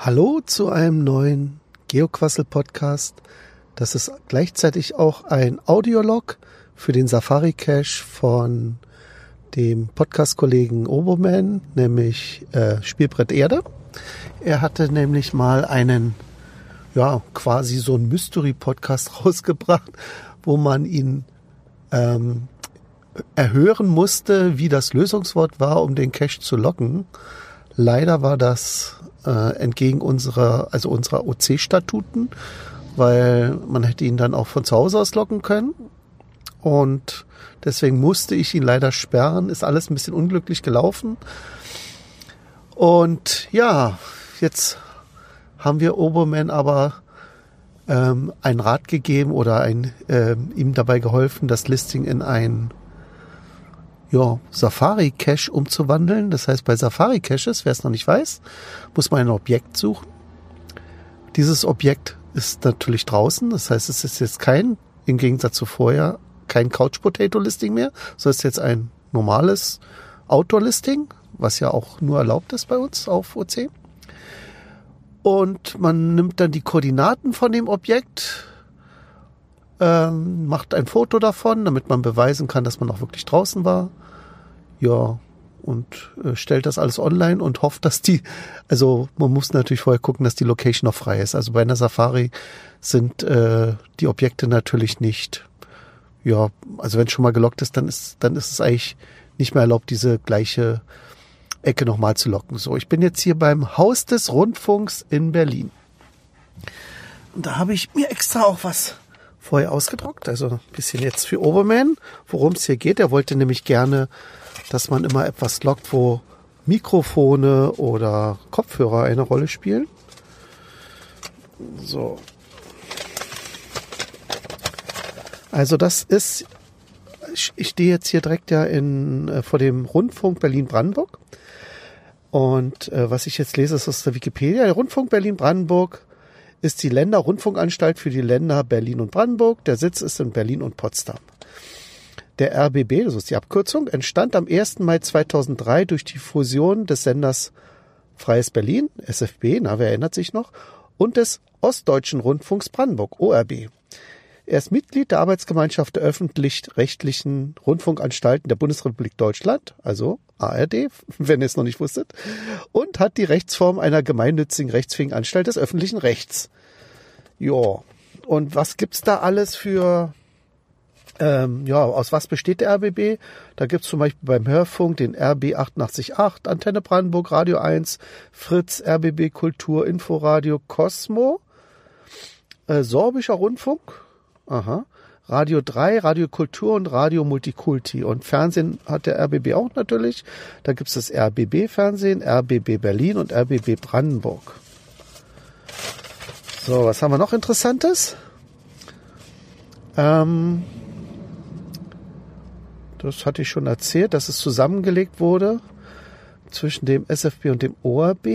Hallo zu einem neuen Geoquassel-Podcast. Das ist gleichzeitig auch ein Audiolog für den Safari Cache von dem Podcast-Kollegen Oberman, nämlich äh, Spielbrett Erde. Er hatte nämlich mal einen, ja, quasi so ein Mystery-Podcast rausgebracht, wo man ihn ähm, erhören musste, wie das Lösungswort war, um den Cache zu locken. Leider war das äh, entgegen unserer, also unserer OC-Statuten, weil man hätte ihn dann auch von zu Hause aus locken können. Und deswegen musste ich ihn leider sperren. Ist alles ein bisschen unglücklich gelaufen. Und ja, jetzt haben wir Oberman aber ähm, einen Rat gegeben oder ein, äh, ihm dabei geholfen, das Listing in ein ja, Safari Cache umzuwandeln. Das heißt, bei Safari Caches, wer es noch nicht weiß, muss man ein Objekt suchen. Dieses Objekt ist natürlich draußen. Das heißt, es ist jetzt kein, im Gegensatz zu vorher, kein Couch Potato Listing mehr, es ist jetzt ein normales Outdoor Listing, was ja auch nur erlaubt ist bei uns auf OC. Und man nimmt dann die Koordinaten von dem Objekt, ähm, macht ein Foto davon, damit man beweisen kann, dass man auch wirklich draußen war. Ja, und äh, stellt das alles online und hofft, dass die, also man muss natürlich vorher gucken, dass die Location noch frei ist. Also bei einer Safari sind äh, die Objekte natürlich nicht, ja, also wenn es schon mal gelockt ist, dann ist, dann ist es eigentlich nicht mehr erlaubt, diese gleiche Ecke nochmal zu locken. So, ich bin jetzt hier beim Haus des Rundfunks in Berlin. Und da habe ich mir extra auch was vorher ausgedruckt. Also ein bisschen jetzt für Oberman, worum es hier geht. Er wollte nämlich gerne, dass man immer etwas lockt, wo Mikrofone oder Kopfhörer eine Rolle spielen. So. Also das ist, ich stehe jetzt hier direkt ja in, äh, vor dem Rundfunk Berlin-Brandenburg. Und äh, was ich jetzt lese, ist aus der Wikipedia. Der Rundfunk Berlin-Brandenburg ist die Länderrundfunkanstalt für die Länder Berlin und Brandenburg. Der Sitz ist in Berlin und Potsdam. Der RBB, das ist die Abkürzung, entstand am 1. Mai 2003 durch die Fusion des Senders Freies Berlin, SFB, na, wer erinnert sich noch, und des Ostdeutschen Rundfunks Brandenburg, ORB. Er ist Mitglied der Arbeitsgemeinschaft der öffentlich-rechtlichen Rundfunkanstalten der Bundesrepublik Deutschland, also ARD, wenn ihr es noch nicht wusstet, und hat die Rechtsform einer gemeinnützigen rechtsfähigen Anstalt des öffentlichen Rechts. Ja, und was gibt's da alles für, ähm, ja, aus was besteht der RBB? Da gibt's zum Beispiel beim Hörfunk den RB 888, Antenne Brandenburg, Radio 1, Fritz, RBB Kultur, Inforadio, Cosmo, äh, Sorbischer Rundfunk, aha, Radio 3, Radio Kultur und Radio Multikulti. Und Fernsehen hat der RBB auch natürlich. Da gibt es das RBB Fernsehen, RBB Berlin und RBB Brandenburg. So, was haben wir noch Interessantes? Ähm, das hatte ich schon erzählt, dass es zusammengelegt wurde zwischen dem SFB und dem ORB.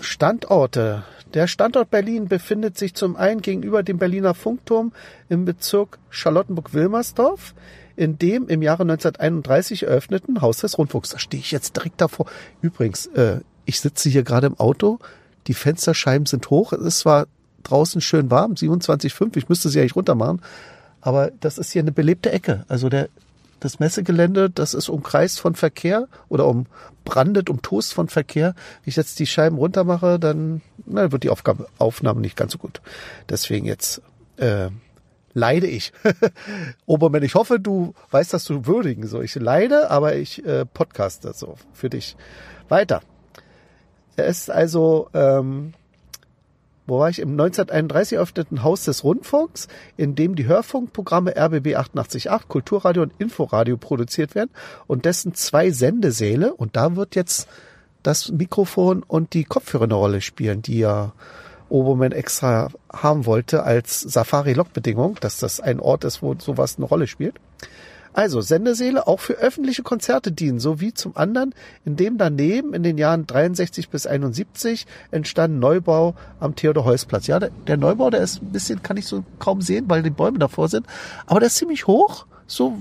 Standorte. Der Standort Berlin befindet sich zum einen gegenüber dem Berliner Funkturm im Bezirk Charlottenburg-Wilmersdorf, in dem im Jahre 1931 eröffneten Haus des Rundfunks. Da stehe ich jetzt direkt davor. Übrigens, äh, ich sitze hier gerade im Auto, die Fensterscheiben sind hoch, es ist zwar draußen schön warm, 27,5, ich müsste sie eigentlich runter machen, aber das ist hier eine belebte Ecke. Also der das Messegelände, das ist umkreist von Verkehr oder umbrandet, umtost von Verkehr. Wenn ich jetzt die Scheiben runter mache, dann na, wird die Aufgabe, Aufnahme nicht ganz so gut. Deswegen jetzt äh, leide ich. Obermann, ich hoffe, du weißt das zu würdigen. So, ich leide, aber ich äh, podcaste so für dich. Weiter. Er ist also ähm, wo war ich, im 1931 eröffneten Haus des Rundfunks, in dem die Hörfunkprogramme RBB 888, Kulturradio und Inforadio produziert werden und dessen zwei Sendesäle. Und da wird jetzt das Mikrofon und die Kopfhörer eine Rolle spielen, die ja Obermann extra haben wollte als Safari-Log-Bedingung, dass das ein Ort ist, wo sowas eine Rolle spielt. Also Sendesäle auch für öffentliche Konzerte dienen, sowie zum anderen, in dem daneben in den Jahren 63 bis 71 entstand Neubau am Theodor-Heuss-Platz. Ja, der, der, Neubau, der ist ein bisschen, kann ich so kaum sehen, weil die Bäume davor sind, aber der ist ziemlich hoch, so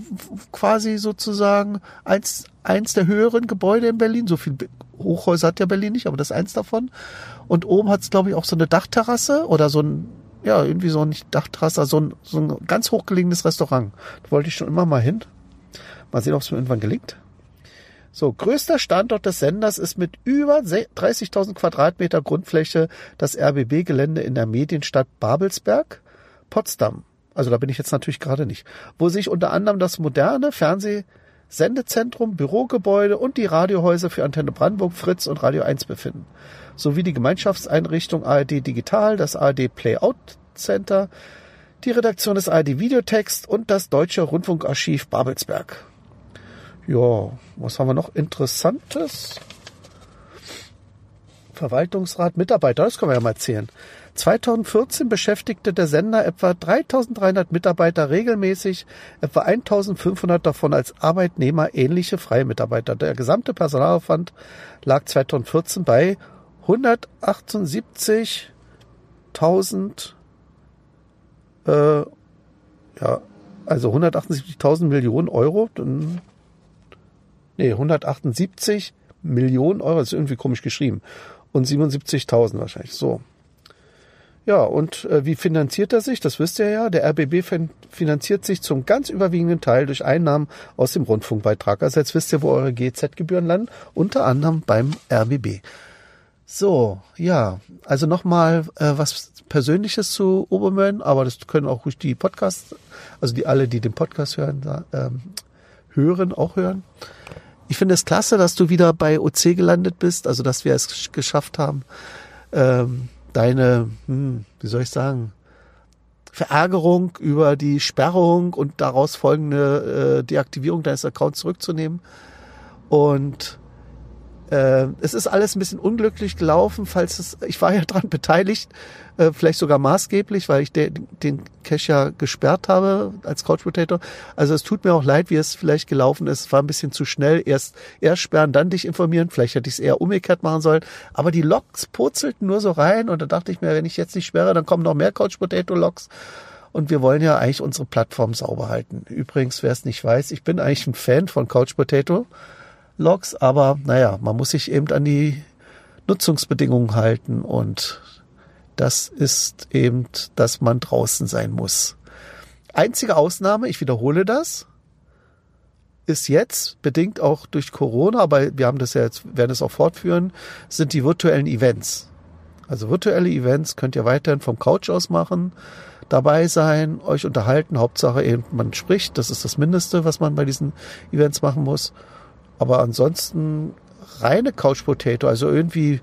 quasi sozusagen eins, eins der höheren Gebäude in Berlin, so viel Hochhäuser hat ja Berlin nicht, aber das ist eins davon. Und oben hat es, glaube ich, auch so eine Dachterrasse oder so ein, ja, irgendwie so ein Dachterrasse, so ein, so ein ganz hochgelegenes Restaurant. Da wollte ich schon immer mal hin. Mal sehen, ob es mir irgendwann gelingt. So, größter Standort des Senders ist mit über 30.000 Quadratmeter Grundfläche das RBB-Gelände in der Medienstadt Babelsberg, Potsdam. Also da bin ich jetzt natürlich gerade nicht. Wo sich unter anderem das moderne Fernsehsendezentrum, Bürogebäude und die Radiohäuser für Antenne Brandenburg, Fritz und Radio 1 befinden. Sowie die Gemeinschaftseinrichtung ARD Digital, das ARD Playout Center, die Redaktion des ARD Videotext und das Deutsche Rundfunkarchiv Babelsberg. Ja, was haben wir noch Interessantes? Verwaltungsrat, Mitarbeiter, das können wir ja mal erzählen. 2014 beschäftigte der Sender etwa 3300 Mitarbeiter regelmäßig, etwa 1500 davon als Arbeitnehmer ähnliche freie Mitarbeiter. Der gesamte Personalaufwand lag 2014 bei 178.000 äh, ja, also 178.000 Millionen Euro. Nee, 178 Millionen Euro, ist irgendwie komisch geschrieben. Und 77.000 wahrscheinlich. So. Ja, und äh, wie finanziert er sich? Das wisst ihr ja. Der RBB finanziert sich zum ganz überwiegenden Teil durch Einnahmen aus dem Rundfunkbeitrag. Also jetzt wisst ihr, wo eure GZ-Gebühren landen. Unter anderem beim RBB. So, ja, also nochmal äh, was Persönliches zu Obermön, aber das können auch ruhig die Podcasts, also die alle, die den Podcast hören, ähm, hören, auch hören. Ich finde es klasse, dass du wieder bei OC gelandet bist, also dass wir es geschafft haben, ähm, deine, hm, wie soll ich sagen, Verärgerung über die Sperrung und daraus folgende äh, Deaktivierung deines Accounts zurückzunehmen. Und äh, es ist alles ein bisschen unglücklich gelaufen, falls es, ich war ja dran beteiligt, äh, vielleicht sogar maßgeblich, weil ich de, den Cache ja gesperrt habe als Couch Potato. Also es tut mir auch leid, wie es vielleicht gelaufen ist. Es war ein bisschen zu schnell. Erst, erst sperren, dann dich informieren. Vielleicht hätte ich es eher umgekehrt machen sollen. Aber die Logs purzelten nur so rein und da dachte ich mir, wenn ich jetzt nicht sperre, dann kommen noch mehr Couch Potato Logs. Und wir wollen ja eigentlich unsere Plattform sauber halten. Übrigens, wer es nicht weiß, ich bin eigentlich ein Fan von Couch Potato. Logs, aber naja, man muss sich eben an die Nutzungsbedingungen halten und das ist eben, dass man draußen sein muss. Einzige Ausnahme, ich wiederhole das, ist jetzt, bedingt auch durch Corona, aber wir haben das ja jetzt, werden es auch fortführen, sind die virtuellen Events. Also virtuelle Events könnt ihr weiterhin vom Couch aus machen, dabei sein, euch unterhalten. Hauptsache eben, man spricht. Das ist das Mindeste, was man bei diesen Events machen muss. Aber ansonsten reine Couch Potato, also irgendwie,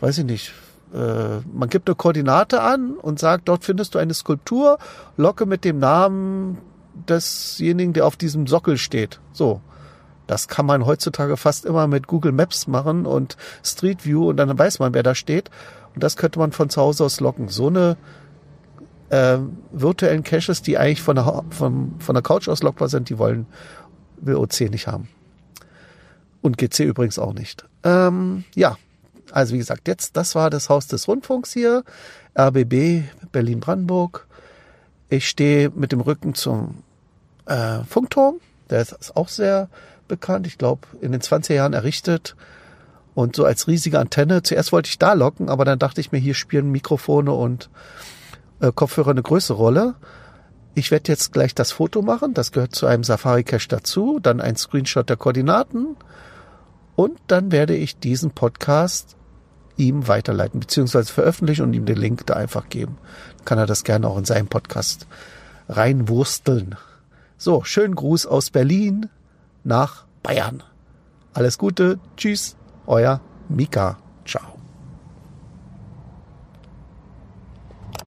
weiß ich nicht, äh, man gibt eine Koordinate an und sagt, dort findest du eine Skulptur, locke mit dem Namen desjenigen, der auf diesem Sockel steht. So. Das kann man heutzutage fast immer mit Google Maps machen und Street View und dann weiß man, wer da steht. Und das könnte man von zu Hause aus locken. So eine äh, virtuellen Caches, die eigentlich von der, von, von der Couch aus lockbar sind, die wollen will OC nicht haben. Und GC übrigens auch nicht. Ähm, ja, also wie gesagt, jetzt, das war das Haus des Rundfunks hier, RBB Berlin-Brandenburg. Ich stehe mit dem Rücken zum äh, Funkturm, der ist auch sehr bekannt, ich glaube in den 20er Jahren errichtet und so als riesige Antenne. Zuerst wollte ich da locken, aber dann dachte ich mir, hier spielen Mikrofone und äh, Kopfhörer eine größere Rolle. Ich werde jetzt gleich das Foto machen, das gehört zu einem Safari Cache dazu, dann ein Screenshot der Koordinaten und dann werde ich diesen Podcast ihm weiterleiten, beziehungsweise veröffentlichen und ihm den Link da einfach geben. Dann kann er das gerne auch in seinen Podcast reinwursteln. So, schönen Gruß aus Berlin nach Bayern. Alles Gute, tschüss, euer Mika. Ciao.